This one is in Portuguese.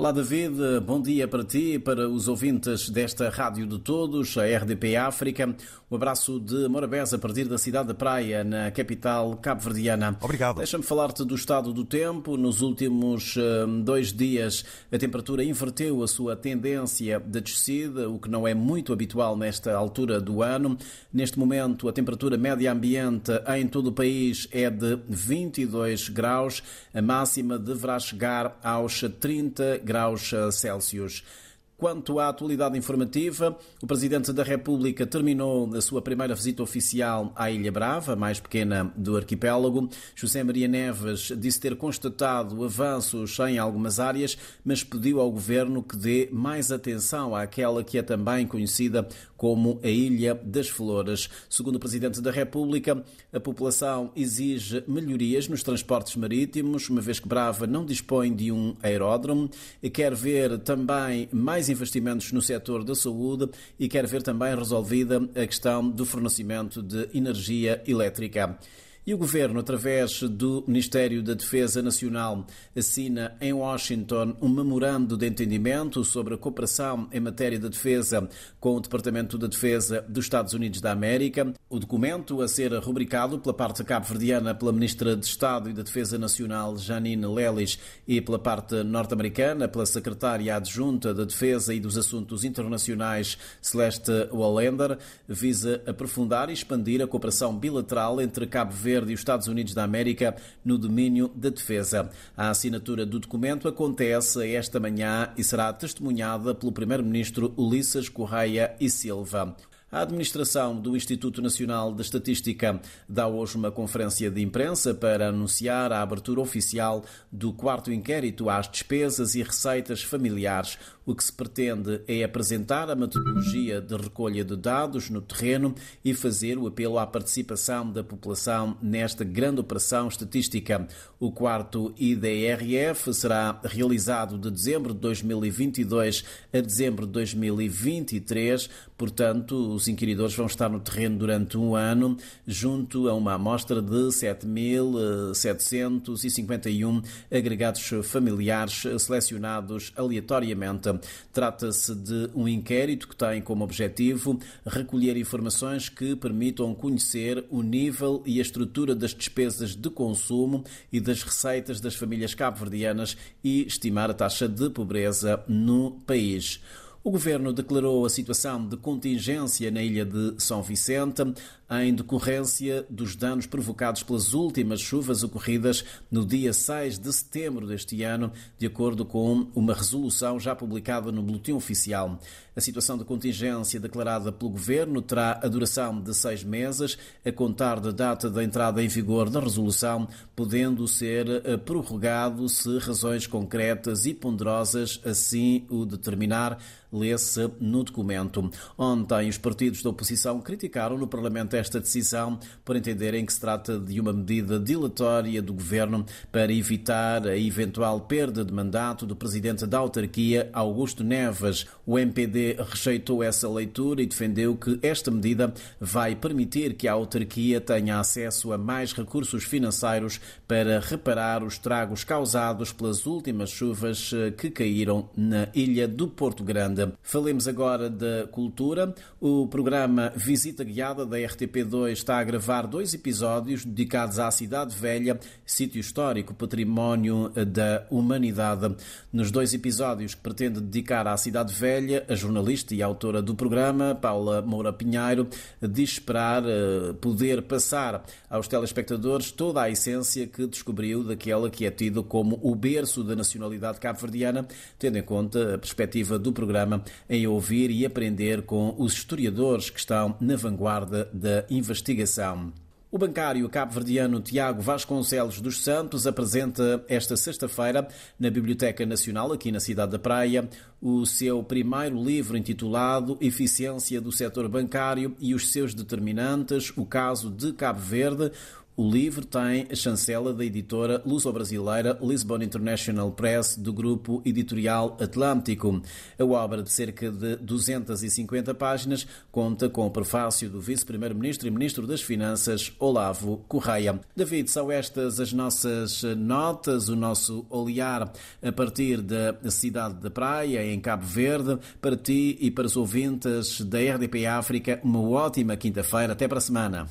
Olá David, bom dia para ti e para os ouvintes desta Rádio de Todos, a RDP África. Um abraço de Morabeza a partir da cidade da Praia, na capital cabo-verdiana. Obrigado. Deixa-me falar-te do estado do tempo. Nos últimos hum, dois dias a temperatura inverteu a sua tendência de descida, o que não é muito habitual nesta altura do ano. Neste momento a temperatura média ambiente em todo o país é de 22 graus. A máxima deverá chegar aos 30 graus eh, Celsius. Quanto à atualidade informativa, o Presidente da República terminou a sua primeira visita oficial à Ilha Brava, mais pequena do arquipélago. José Maria Neves disse ter constatado avanços em algumas áreas, mas pediu ao Governo que dê mais atenção àquela que é também conhecida como a Ilha das Flores. Segundo o Presidente da República, a população exige melhorias nos transportes marítimos, uma vez que Brava não dispõe de um aeródromo, quer ver também mais investimentos no setor da saúde e quer ver também resolvida a questão do fornecimento de energia elétrica. E o governo, através do Ministério da Defesa Nacional, assina em Washington um memorando de entendimento sobre a cooperação em matéria de defesa com o Departamento de Defesa dos Estados Unidos da América. O documento, a ser rubricado pela parte cabo-verdiana pela Ministra de Estado e da Defesa Nacional, Janine Lelis, e pela parte norte-americana pela Secretária Adjunta da Defesa e dos Assuntos Internacionais, Celeste Wallender, visa aprofundar e expandir a cooperação bilateral entre Cabo Verde Verde e os Estados Unidos da América no domínio da defesa. A assinatura do documento acontece esta manhã e será testemunhada pelo Primeiro-Ministro Ulisses Correia e Silva. A administração do Instituto Nacional de Estatística dá hoje uma conferência de imprensa para anunciar a abertura oficial do quarto inquérito às despesas e receitas familiares. O que se pretende é apresentar a metodologia de recolha de dados no terreno e fazer o apelo à participação da população nesta grande operação estatística. O quarto IDRF será realizado de dezembro de 2022 a dezembro de 2023, portanto, os inquiridores vão estar no terreno durante um ano, junto a uma amostra de 7.751 agregados familiares selecionados aleatoriamente. Trata-se de um inquérito que tem como objetivo recolher informações que permitam conhecer o nível e a estrutura das despesas de consumo e das receitas das famílias cabo-verdianas e estimar a taxa de pobreza no país. O governo declarou a situação de contingência na ilha de São Vicente em decorrência dos danos provocados pelas últimas chuvas ocorridas no dia 6 de setembro deste ano, de acordo com uma resolução já publicada no Boletim Oficial. A situação de contingência declarada pelo governo terá a duração de seis meses, a contar da data da entrada em vigor da resolução, podendo ser eh, prorrogado se razões concretas e ponderosas assim o determinar lê-se no documento. Ontem, os partidos da oposição criticaram no Parlamento esta decisão por entenderem que se trata de uma medida dilatória do governo para evitar a eventual perda de mandato do presidente da autarquia, Augusto Neves. O MPD rejeitou essa leitura e defendeu que esta medida vai permitir que a autarquia tenha acesso a mais recursos financeiros para reparar os estragos causados pelas últimas chuvas eh, que caíram na ilha do Porto Grande. Falemos agora da cultura. O programa Visita Guiada da RTP2 está a gravar dois episódios dedicados à Cidade Velha, sítio histórico, património da humanidade. Nos dois episódios que pretende dedicar à Cidade Velha, a jornalista e autora do programa, Paula Moura Pinheiro, diz esperar eh, poder passar aos telespectadores toda a essência que descobriu daquela que é tido como o berço da nacionalidade cabo-verdiana, tendo em conta a perspectiva do programa programa em ouvir e aprender com os historiadores que estão na vanguarda da investigação. O bancário cabo-verdiano Tiago Vasconcelos dos Santos apresenta esta sexta-feira na Biblioteca Nacional, aqui na cidade da Praia, o seu primeiro livro intitulado Eficiência do Setor Bancário e os seus determinantes, o caso de Cabo Verde, O livro tem a chancela da editora luso-brasileira Lisbon International Press do grupo editorial Atlântico. A obra de cerca de 250 páginas conta com o prefácio do vice-primeiro-ministro e ministro das Finanças, Olavo Correia. David, são estas as nossas notas, o nosso olhar a partir da cidade da Praia, em Cabo Verde. Para ti e para os ouvintes da RDP África, uma ótima quinta-feira. Até para a semana.